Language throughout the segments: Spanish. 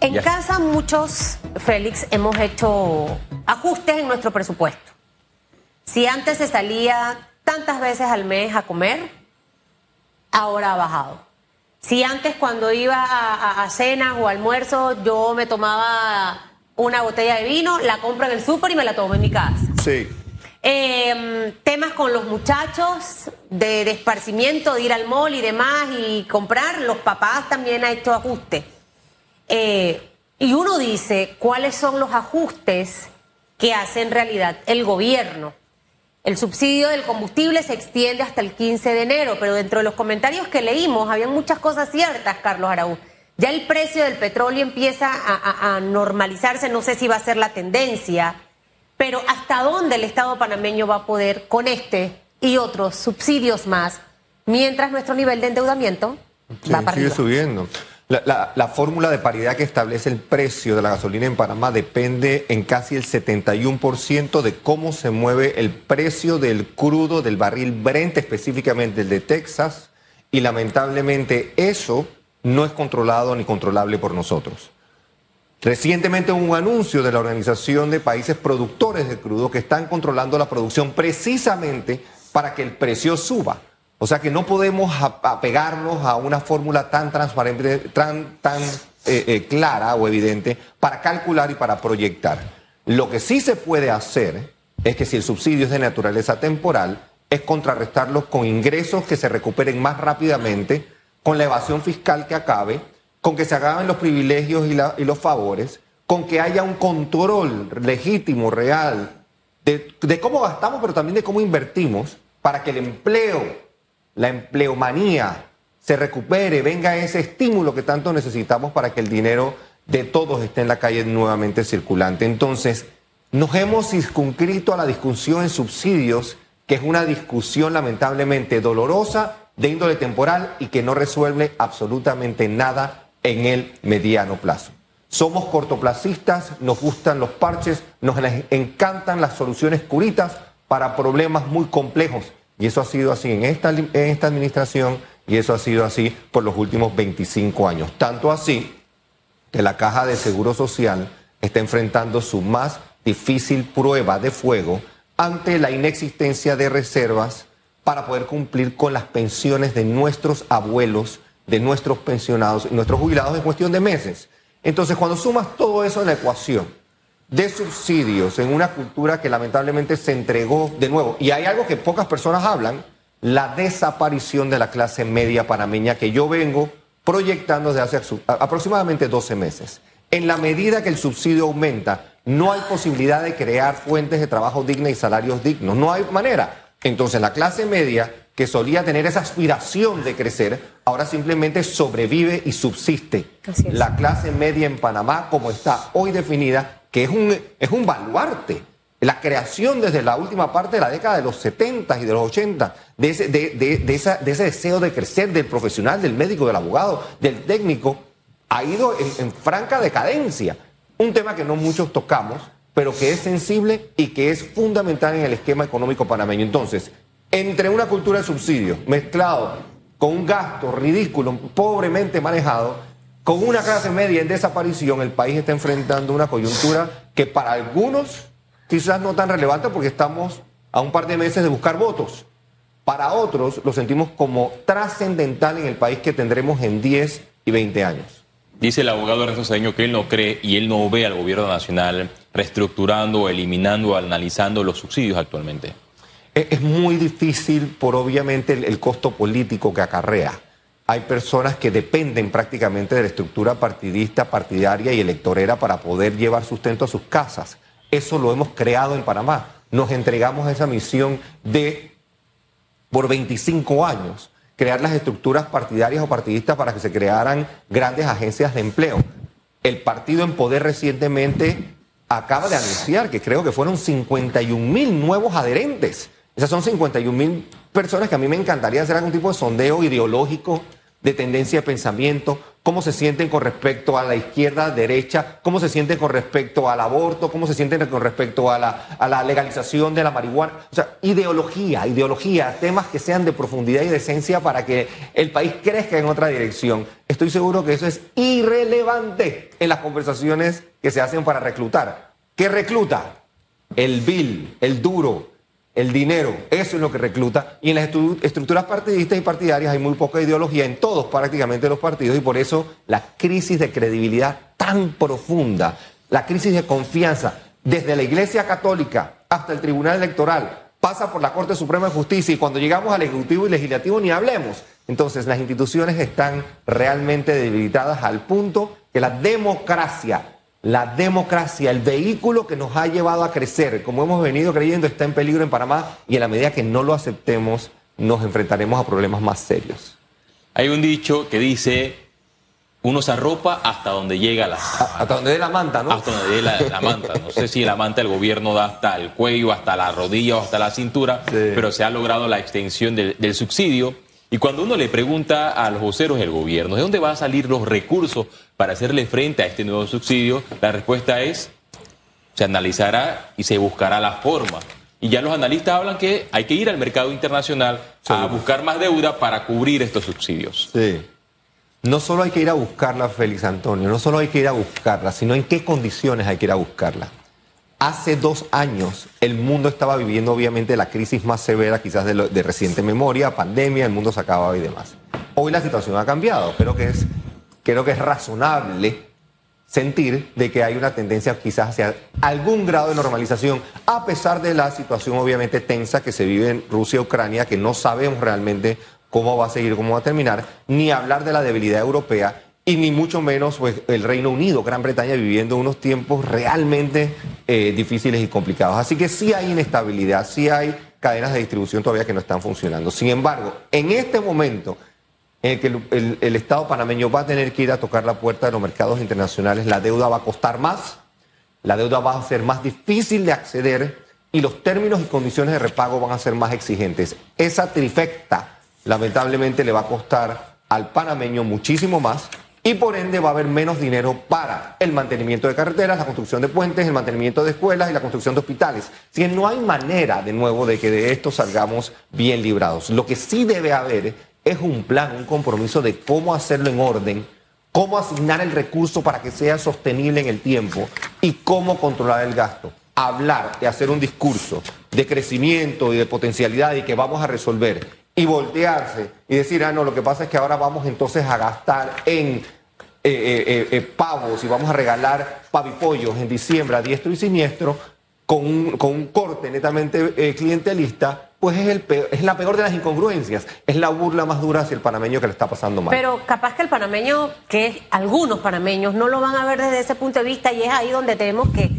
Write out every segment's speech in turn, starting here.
En casa muchos, Félix, hemos hecho ajustes en nuestro presupuesto. Si antes se salía tantas veces al mes a comer, ahora ha bajado. Si antes cuando iba a, cenas o almuerzo yo me tomaba una botella de vino, la compro en el súper y me la tomo en mi casa. Sí. Em, temas con los muchachos de, de, esparcimiento, de ir al mall y demás y comprar, los papás también han hecho ajustes. Eh, y uno dice, ¿cuáles son los ajustes que hace en realidad el gobierno? El subsidio del combustible se extiende hasta el 15 de enero, pero dentro de los comentarios que leímos había muchas cosas ciertas, Carlos Araúz. Ya el precio del petróleo empieza a, normalizarse, no sé si va a ser la tendencia, pero ¿hasta dónde el Estado panameño va a poder con este y otros subsidios más, mientras nuestro nivel de endeudamiento va para sigue subiendo? La, fórmula de paridad que establece el precio de la gasolina en Panamá depende en casi el 71% de cómo se mueve el precio del crudo del barril Brent, específicamente el de Texas, y lamentablemente eso no es controlado ni controlable por nosotros. Recientemente hubo un anuncio de la Organización de Países Productores de Crudo que están controlando la producción precisamente para que el precio suba. O sea que no podemos apegarnos a una fórmula tan transparente, tan, tan eh, eh, clara o evidente para calcular y para proyectar. Lo que sí se puede hacer es que si el subsidio es de naturaleza temporal, es contrarrestarlos con ingresos que se recuperen más rápidamente, con la evasión fiscal que acabe, con que se acaben los privilegios y, los favores, con que haya un control legítimo, real, de cómo gastamos, pero también de cómo invertimos, para que el empleo la empleomanía se recupere, venga ese estímulo que tanto necesitamos para que el dinero de todos esté en la calle nuevamente circulante. Entonces, nos hemos circunscrito a la discusión en subsidios, que es una discusión lamentablemente dolorosa, de índole temporal y que no resuelve absolutamente nada en el mediano plazo. Somos cortoplacistas, nos gustan los parches, nos encantan las soluciones curitas para problemas muy complejos y eso ha sido así en esta, en esta administración y eso ha sido así por los últimos 25 años. Tanto así que la Caja de Seguro Social está enfrentando su más difícil prueba de fuego ante la inexistencia de reservas para poder cumplir con las pensiones de nuestros abuelos, de nuestros pensionados, nuestros jubilados en cuestión de meses. Entonces, cuando sumas todo eso en la ecuación, de subsidios en una cultura que lamentablemente se entregó de nuevo. Y hay algo que pocas personas hablan, la desaparición de la clase media panameña que yo vengo proyectando desde hace aproximadamente 12 meses. En la medida que el subsidio aumenta, no hay posibilidad de crear fuentes de trabajo dignas y salarios dignos. No hay manera. Entonces la clase media, que solía tener esa aspiración de crecer, ahora simplemente sobrevive y subsiste. La clase media en Panamá, como está hoy definida, que es un, es un baluarte. La creación desde la última parte de la década de los 70 y de los 80, de ese, de, de, de ese deseo de crecer del profesional, del médico, del abogado, del técnico, ha ido en, franca decadencia. Un tema que no muchos tocamos, pero que es sensible y que es fundamental en el esquema económico panameño. Entonces, entre una cultura de subsidios mezclado con un gasto ridículo, pobremente manejado, con una clase media en desaparición, el país está enfrentando una coyuntura que para algunos quizás no tan relevante porque estamos a un par de meses de buscar votos. Para otros lo sentimos como trascendental en el país que tendremos en 10 y 20 años. Dice el abogado Ernesto Cedeño que él no cree y él no ve al gobierno nacional reestructurando, eliminando, analizando los subsidios actualmente. Es muy difícil por obviamente el costo político que acarrea hay personas que dependen prácticamente de la estructura partidista, partidaria y electorera para poder llevar sustento a sus casas. Eso lo hemos creado en Panamá. Nos entregamos a esa misión de, por 25 años, crear las estructuras partidarias o partidistas para que se crearan grandes agencias de empleo. El partido en poder recientemente acaba de anunciar que creo que fueron 51 mil nuevos adherentes. Esas son 51 mil personas que a mí me encantaría hacer algún tipo de sondeo ideológico de tendencia de pensamiento, cómo se sienten con respecto a la izquierda, derecha, cómo se sienten con respecto al aborto, cómo se sienten con respecto a la, a la legalización de la marihuana. O sea, ideología, ideología, temas que sean de profundidad y de esencia para que el país crezca en otra dirección. Estoy seguro que eso es irrelevante en las conversaciones que se hacen para reclutar. ¿Qué recluta? El vil, el duro, el dinero, eso es lo que recluta. Y en las estructuras partidistas y partidarias hay muy poca ideología en todos prácticamente los partidos y por eso la crisis de credibilidad tan profunda, la crisis de confianza, desde la Iglesia Católica hasta el Tribunal Electoral, pasa por la Corte Suprema de Justicia y cuando llegamos al Ejecutivo y Legislativo ni hablemos. Entonces las instituciones están realmente debilitadas al punto que la democracia la democracia, el vehículo que nos ha llevado a crecer, como hemos venido creyendo, está en peligro en Panamá y en la medida que no lo aceptemos, nos enfrentaremos a problemas más serios. Hay un dicho que dice, uno se arropa hasta donde llega la... Hasta donde dé la manta, ¿no? Hasta donde dé la, manta. No sé si la manta del gobierno da hasta el cuello, hasta la rodilla o hasta la cintura, pero se ha logrado la extensión del, del subsidio. Y cuando uno le pregunta a los voceros del gobierno, ¿de dónde van a salir los recursos para hacerle frente a este nuevo subsidio? La respuesta es, se analizará y se buscará la forma. Y ya los analistas hablan que hay que ir al mercado internacional a buscar más deuda para cubrir estos subsidios. Sí. No solo hay que ir a buscarla, Félix Antonio, no solo hay que ir a buscarla, sino en qué condiciones hay que ir a buscarla. Hace dos años el mundo estaba viviendo obviamente la crisis más severa quizás de, reciente memoria, pandemia, el mundo se acababa y demás. Hoy la situación ha cambiado, creo que es, creo que es razonable sentir de que hay una tendencia quizás hacia algún grado de normalización, a pesar de la situación obviamente tensa que se vive en Rusia y Ucrania, que no sabemos realmente cómo va a seguir, cómo va a terminar, ni hablar de la debilidad europea y ni mucho menos pues, el Reino Unido, Gran Bretaña, viviendo unos tiempos realmente eh, difíciles y complicados. Así que sí hay inestabilidad, sí hay cadenas de distribución todavía que no están funcionando. Sin embargo, en este momento en el que el, Estado panameño va a tener que ir a tocar la puerta de los mercados internacionales, la deuda va a costar más, la deuda va a ser más difícil de acceder y los términos y condiciones de repago van a ser más exigentes. Esa trifecta, lamentablemente, le va a costar al panameño muchísimo más y por ende va a haber menos dinero para el mantenimiento de carreteras, la construcción de puentes, el mantenimiento de escuelas y la construcción de hospitales. Si no hay manera, de nuevo, de que de esto salgamos bien librados. Lo que sí debe haber es un plan, un compromiso de cómo hacerlo en orden, cómo asignar el recurso para que sea sostenible en el tiempo y cómo controlar el gasto. Hablar y hacer un discurso de crecimiento y de potencialidad y que vamos a resolver y voltearse y decir, ah, no, lo que pasa es que ahora vamos entonces a gastar en eh, eh, eh, pavos y vamos a regalar pavipollos en diciembre a diestro y siniestro con un, con un corte netamente clientelista, pues es, el es la peor de las incongruencias, es la burla más dura hacia el panameño que le está pasando mal. Pero capaz que el panameño, que algunos panameños no lo van a ver desde ese punto de vista y es ahí donde tenemos que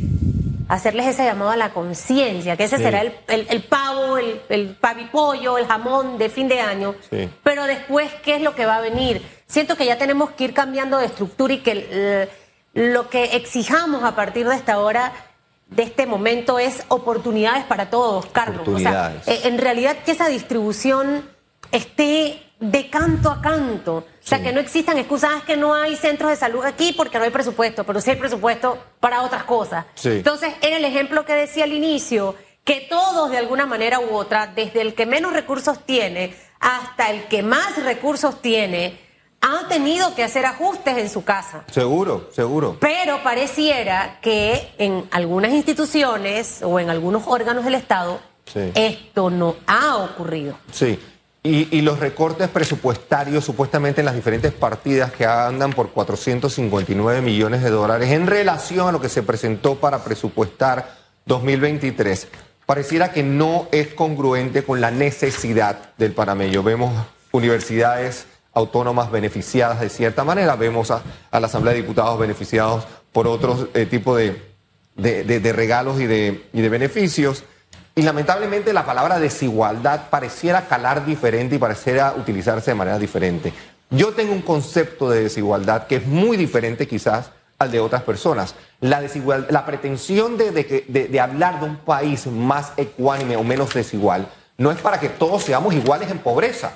hacerles ese llamado a la conciencia, que ese será el, el, pavo, el, el, pavipollo, el jamón de fin de año. Pero después, ¿qué es lo que va a venir? Siento que ya tenemos que ir cambiando de estructura y que lo que exijamos a partir de esta hora, de este momento, es oportunidades para todos, Carlos. O sea, eh, en realidad que esa distribución esté de canto a canto. O sea, que no existan excusas, es que no hay centros de salud aquí porque no hay presupuesto, pero sí hay presupuesto para otras cosas. Entonces, era el ejemplo que decía al inicio, que todos de alguna manera u otra, desde el que menos recursos tiene hasta el que más recursos tiene, han tenido que hacer ajustes en su casa. Seguro, seguro. Pero pareciera que en algunas instituciones o en algunos órganos del Estado esto no ha ocurrido. Sí. Y, los recortes presupuestarios supuestamente en las diferentes partidas que andan por 459 millones de dólares en relación a lo que se presentó para presupuestar 2023, pareciera que no es congruente con la necesidad del panameño. Vemos universidades autónomas beneficiadas de cierta manera, vemos a, la Asamblea de Diputados beneficiados por otros eh, tipos de, de, regalos y y de beneficios. Y lamentablemente la palabra desigualdad pareciera calar diferente y pareciera utilizarse de manera diferente. Yo tengo un concepto de desigualdad que es muy diferente quizás al de otras personas. La, la pretensión de, de, hablar de un país más ecuánime o menos desigual no es para que todos seamos iguales en pobreza.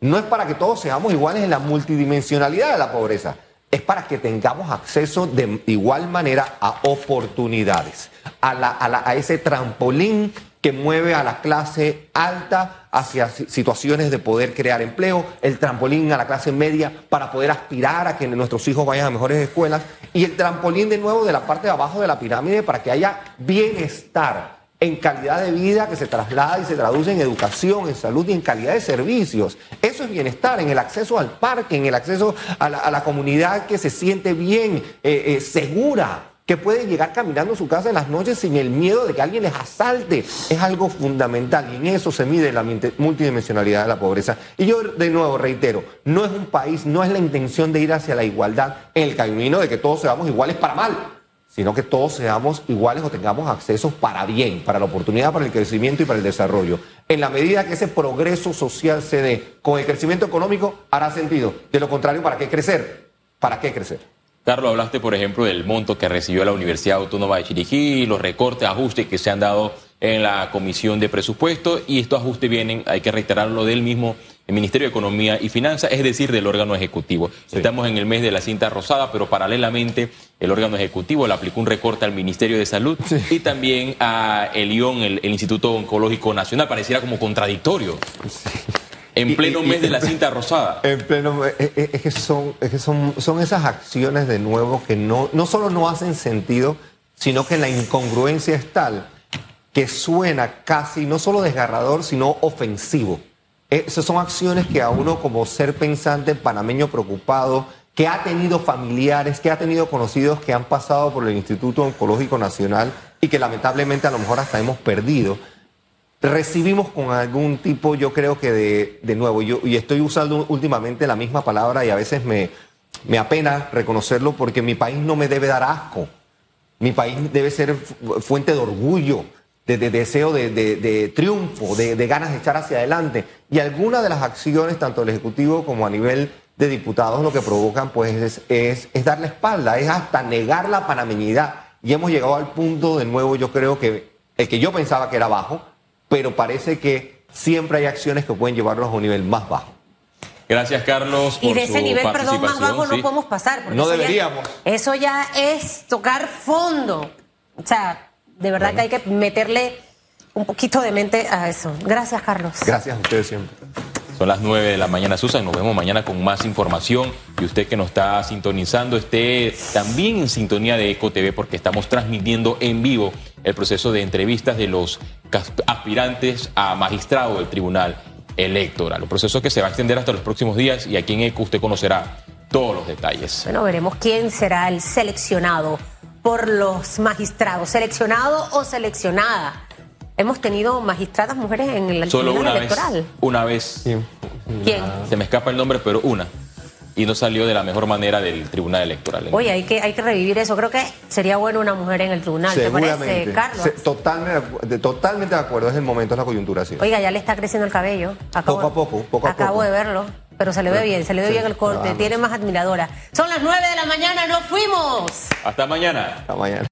no es para que todos seamos iguales en la multidimensionalidad de la pobreza, es para que tengamos acceso de igual manera a oportunidades, a la- a ese trampolín que mueve a la clase alta hacia si- situaciones de poder crear empleo, el trampolín a la clase media para poder aspirar a que nuestros hijos vayan a mejores escuelas y el trampolín de nuevo de la parte de abajo de la pirámide para que haya bienestar en calidad de vida que se traslada y se traduce en educación, en salud y en calidad de servicios. Eso es bienestar, en el acceso al parque, en el acceso a la, a la comunidad que se siente bien, eh, eh, segura, que puede llegar caminando a su casa en las noches sin el miedo de que alguien les asalte. Es algo fundamental y en eso se mide la multidimensionalidad de la pobreza. Y yo de nuevo reitero, no es un país, no es la intención de ir hacia la igualdad en el camino de que todos seamos iguales para mal sino que todos seamos iguales o tengamos acceso para bien, para la oportunidad, para el crecimiento y para el desarrollo. En la medida que ese progreso social se dé con el crecimiento económico, hará sentido. De lo contrario, ¿para qué crecer? ¿Para qué crecer? Carlos, hablaste, por ejemplo, del monto que recibió la Universidad Autónoma de Chiriquí, los recortes, ajustes que se han dado en la Comisión de Presupuesto, y estos ajustes vienen, hay que reiterarlo, del mismo Ministerio de Economía y Finanzas, es decir, del órgano ejecutivo. Estamos en el mes de la cinta rosada, pero paralelamente el órgano ejecutivo le aplicó un recorte al Ministerio de Salud y también a el ION, el, el Instituto Oncológico Nacional, pareciera como contradictorio. En pleno y- y- mes de la cinta rosada. En pleno, es, es- es que, son, es que son, son esas acciones de nuevo que no, no solo no hacen sentido, sino que la incongruencia es tal que suena casi no solo desgarrador, sino ofensivo. Esas son acciones que a uno como ser pensante panameño preocupado, que ha tenido familiares, que ha tenido conocidos que han pasado por el Instituto Oncológico Nacional y que lamentablemente a lo mejor hasta hemos perdido, recibimos con algún tipo, yo creo que de, de nuevo, yo, y estoy usando últimamente la misma palabra y a veces me, me apena reconocerlo porque mi país no me debe dar asco. Mi país debe ser fu- fuente de orgullo, de, de deseo de, de- de triunfo, de, de ganas de echar hacia adelante. Y algunas de las acciones, tanto del Ejecutivo como a nivel de diputados, lo que provocan pues es, es, es dar la espalda, es hasta negar la panameñidad. Y hemos llegado al punto, de nuevo, yo creo que el que yo pensaba que era bajo, pero parece que siempre hay acciones que pueden llevarlos a un nivel más bajo. Gracias, Carlos. Y por de ese su nivel, perdón, más participación, bajo no podemos pasar. porque No eso ya- deberíamos. eso ya es tocar fondo. O sea, de verdad que hay que meterle un poquito de mente a eso. Gracias, Carlos. Gracias a ustedes siempre. Son las 9 de la mañana, Susan. Nos vemos mañana con más información. Y usted que nos está sintonizando, esté también en sintonía de Eco TV porque estamos transmitiendo en vivo el proceso de entrevistas de los aspirantes a magistrado del Tribunal Electoral. Un proceso que se va a extender hasta los próximos días y aquí en Eco usted conocerá todos los detalles. Bueno, veremos quién será el seleccionado por los magistrados. ¿Seleccionado o seleccionada? Hemos tenido magistradas mujeres en el Solo tribunal una vez, electoral. una vez, Sí. ¿Quién? se me escapa el nombre, pero una. Y no salió de la mejor manera del Tribunal Electoral. Oye, hay que, hay que revivir eso. Creo que sería bueno una mujer en el tribunal. ¿Te parece. Carlos? Se- totalmente, de, totalmente de acuerdo, es el momento, es la coyuntura. Sí. Oiga, ya le está creciendo el cabello. Poco a poco, poco a Acabo poco. de verlo, pero se le ve bien, se le ve Sí, bien el corte, tiene más admiradora. Son las 9 de la mañana, nos fuimos. Hasta mañana. Hasta mañana.